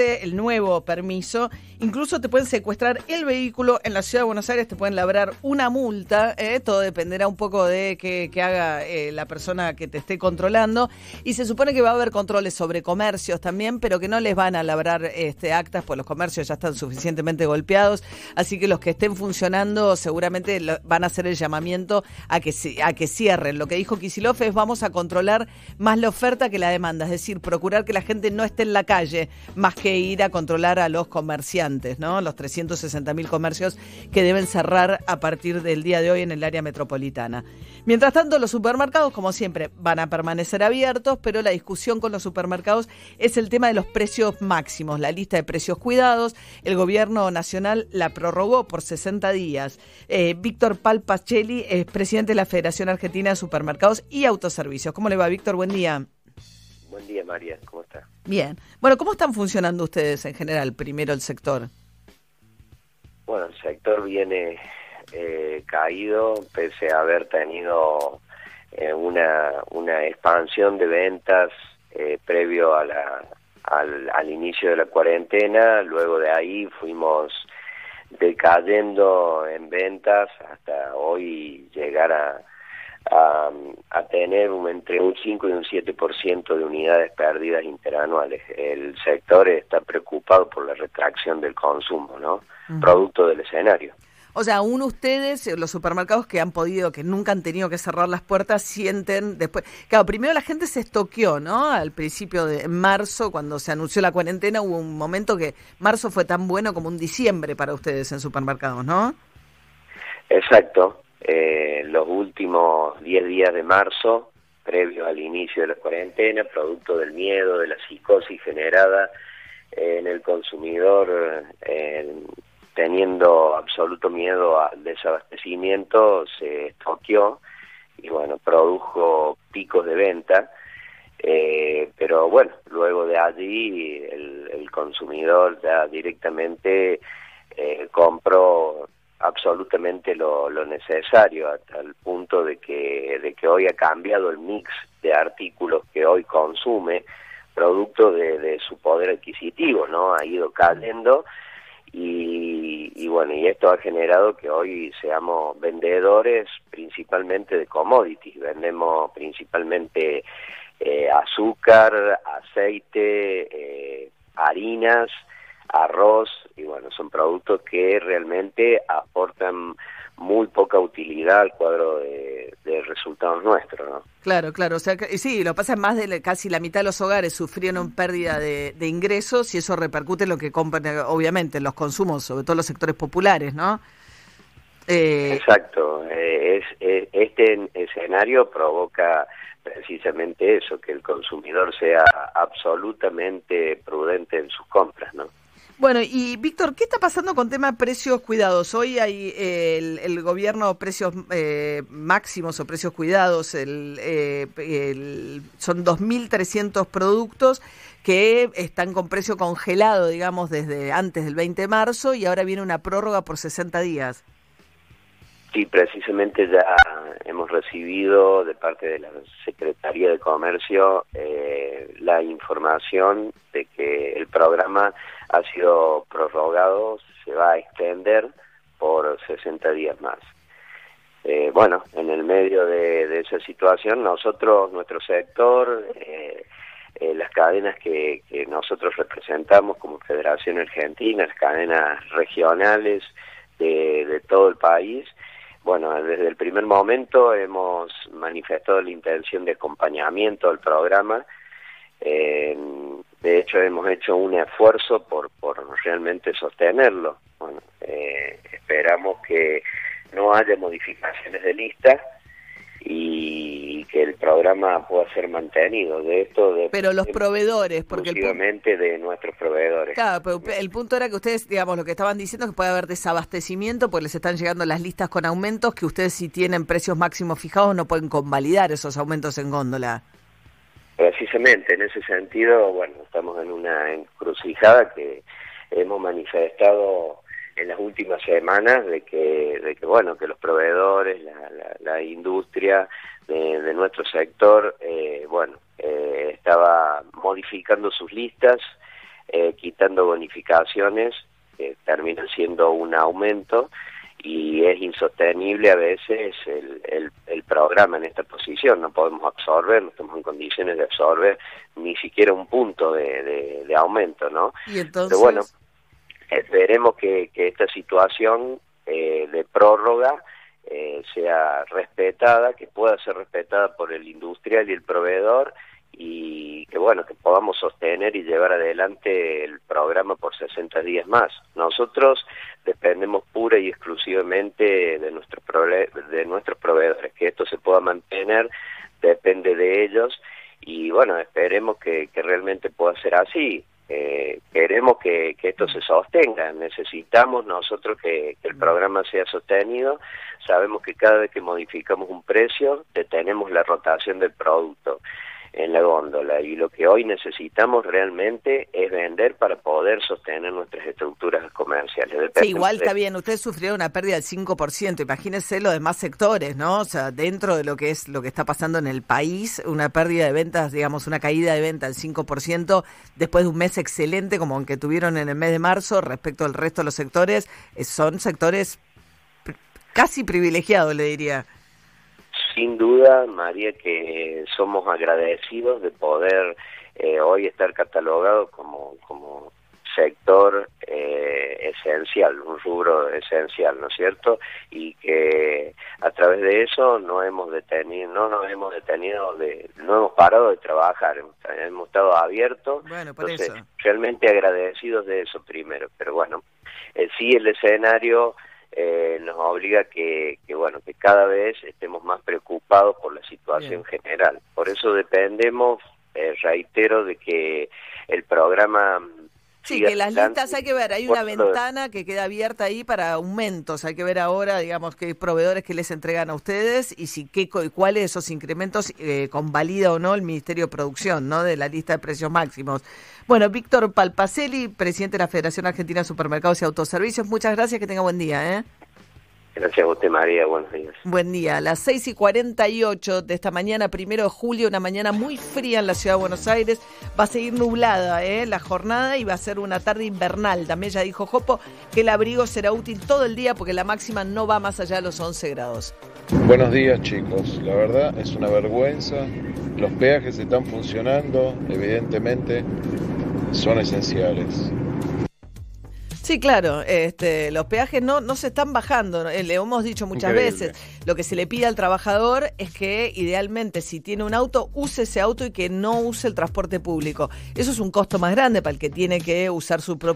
el nuevo permiso, incluso te pueden secuestrar el vehículo en la ciudad de Buenos Aires, te pueden labrar una multa, ¿eh? todo dependerá un poco de que, haga eh, la persona que te esté controlando. Y se supone que va a haber controles sobre comercios también, pero que no les van a labrar este, actas, pues los comercios ya están suficientemente golpeados, así que los que estén funcionando seguramente van a hacer el llamamiento a que, a que cierren. Lo que dijo Kisilov es vamos a controlar más la oferta que la demanda, es decir, procurar que la gente no esté en la calle, más ir a controlar a los comerciantes, ¿no? Los 360 mil comercios que deben cerrar a partir del día de hoy en el área metropolitana. Mientras tanto, los supermercados, como siempre, van a permanecer abiertos, pero la discusión con los supermercados es el tema de los precios máximos, la lista de precios cuidados. El gobierno nacional la prorrogó por 60 días. Eh, Víctor Palpachelli es presidente de la Federación Argentina de Supermercados y Autoservicios. ¿Cómo le va, Víctor? Buen día. Buen día, María. ¿Cómo está? Bien. Bueno, ¿cómo están funcionando ustedes en general, primero el sector? Bueno, el sector viene eh, caído pese a haber tenido eh, una, una expansión de ventas eh, previo a la, al, al inicio de la cuarentena. Luego de ahí fuimos decayendo en ventas hasta hoy llegar a a, tener un, entre un 5 y un 7% de unidades perdidas interanuales. El sector está preocupado por la retracción del consumo, ¿no? Producto del escenario. O sea, aún ustedes, los supermercados que han podido, que nunca han tenido que cerrar las puertas, sienten después. Claro, primero la gente se estoqueó, ¿no? Al principio de marzo, cuando se anunció la cuarentena, hubo un momento que marzo fue tan bueno como un diciembre para ustedes en supermercados, ¿no? Exacto eh, los últimos 10 días de marzo, previo al inicio de la cuarentena, producto del miedo, de la psicosis generada en el consumidor, eh, teniendo absoluto miedo al desabastecimiento, se estoqueó y bueno, produjo picos de venta. Eh, pero bueno, luego de allí el, el consumidor ya directamente eh, compró absolutamente lo, necesario hasta el punto de que, de que hoy ha cambiado el mix de artículos que hoy consume producto de, su poder adquisitivo, ¿no? Ha ido cayendo y, y, bueno, y esto ha generado que hoy seamos vendedores principalmente de commodities, vendemos principalmente eh, azúcar, aceite, eh, harinas, arroz, y bueno, son productos que realmente aportan muy poca utilidad al cuadro de, resultados nuestros, ¿no? Claro, claro, o sea, que, sí, lo pasa más de casi la mitad de los hogares sufrieron pérdida de, ingresos y eso repercute en lo que compran, obviamente, en los consumos, sobre todo los sectores populares, ¿no? Eh, Exacto, eh, es, este escenario provoca precisamente eso, que el consumidor sea absolutamente prudente en sus compras, ¿no? Bueno, y Víctor, ¿qué está pasando con tema precios cuidados? Hoy hay eh, el, gobierno precios eh, máximos o precios cuidados, el, eh, el, son 2.300 productos que están con precio congelado, digamos, desde antes del 20 de marzo y ahora viene una prórroga por 60 días. Sí, precisamente ya hemos recibido de parte de la Secretaría de Comercio eh, la información de que el programa ha sido prorrogado, se va a extender por 60 días más. Eh, bueno, en el medio de, esa situación, nosotros, nuestro sector, eh, las cadenas que, que nosotros representamos como Federación Argentina, las cadenas regionales de, de todo el país, bueno, desde el primer momento hemos manifestado la intención de acompañamiento al programa. Eh, de hecho, hemos hecho un esfuerzo por, por realmente sostenerlo. Bueno, eh, esperamos que no haya modificaciones de lista y que el programa pueda ser mantenido. De esto, de, pero los proveedores, porque el de nuestros proveedores. Claro, pero el punto era que ustedes, digamos, lo que estaban diciendo es que puede haber desabastecimiento, porque les están llegando las listas con aumentos, que ustedes si tienen precios máximos fijados no pueden convalidar esos aumentos en góndola. Precisamente, en ese sentido, bueno, estamos en una encrucijada que hemos manifestado en las últimas semanas de que, de que bueno, que los proveedores, la, industria de, nuestro sector, eh, bueno, eh, estaba modificando sus listas eh, quitando bonificaciones, termina siendo un aumento y es insostenible a veces el, el, programa en esta posición. No podemos absorber, no estamos en condiciones de absorber ni siquiera un punto de, de, aumento, ¿no? Y entonces... Pero bueno, esperemos que, que esta situación eh, de prórroga eh, sea respetada, que pueda ser respetada por el industrial y el proveedor y que bueno, que podamos sostener y llevar adelante el programa por 60 días más. Nosotros dependemos pura y exclusivamente de nuestros de nuestros proveedores, que esto se pueda mantener depende de ellos y bueno, esperemos que, realmente pueda ser así. Eh, queremos que, esto se sostenga, necesitamos nosotros que, el programa sea sostenido, sabemos que cada vez que modificamos un precio detenemos la rotación del producto en la góndola y lo que hoy necesitamos realmente es vender para poder sostener nuestras estructuras comerciales. Sí, igual está bien, usted sufrió una pérdida del 5%, imagínese los demás sectores, ¿no? O sea, dentro de lo que es lo que está pasando en el país, una pérdida de ventas, digamos, una caída de ventas del 5% después de un mes excelente como el que tuvieron en el mes de marzo respecto al resto de los sectores, eh, son sectores casi privilegiados, le diría sin duda, María, que somos agradecidos de poder eh, hoy estar catalogados como, como sector eh, esencial, un rubro esencial, ¿no es cierto? Y que a través de eso no hemos detenido, no nos hemos detenido, de, no hemos parado de trabajar, hemos, estado abiertos, bueno, por entonces realmente agradecidos de eso primero, pero bueno, eh, sí el escenario eh, nos obliga que, que, bueno, que cada vez estemos más preocupados por la situación general. Por eso dependemos, eh, reitero, de que el programa Sí, que las listas hay que ver, hay una ventana que queda abierta ahí para aumentos, hay que ver ahora, digamos, qué proveedores que les entregan a ustedes y si qué cuáles esos incrementos eh, convalida o no el Ministerio de Producción, ¿no? De la lista de precios máximos. Bueno, Víctor Palpacelli, presidente de la Federación Argentina de Supermercados y Autoservicios, muchas gracias, que tenga buen día, ¿eh? Gracias a usted, María. Buenos días. Buen día. A las 6 y 48 de esta mañana, primero de julio, una mañana muy fría en la ciudad de Buenos Aires. Va a seguir nublada ¿eh? la jornada y va a ser una tarde invernal. También ya dijo Jopo que el abrigo será útil todo el día porque la máxima no va más allá de los 11 grados. Buenos días, chicos. La verdad es una vergüenza. Los peajes están funcionando, evidentemente son esenciales. Sí, claro, este, los peajes no, no se están bajando, eh, le hemos dicho muchas veces, lo que se le pide al trabajador es que idealmente si tiene un auto, use ese auto y que no use el transporte público. Eso es un costo más grande para el que tiene que usar su propio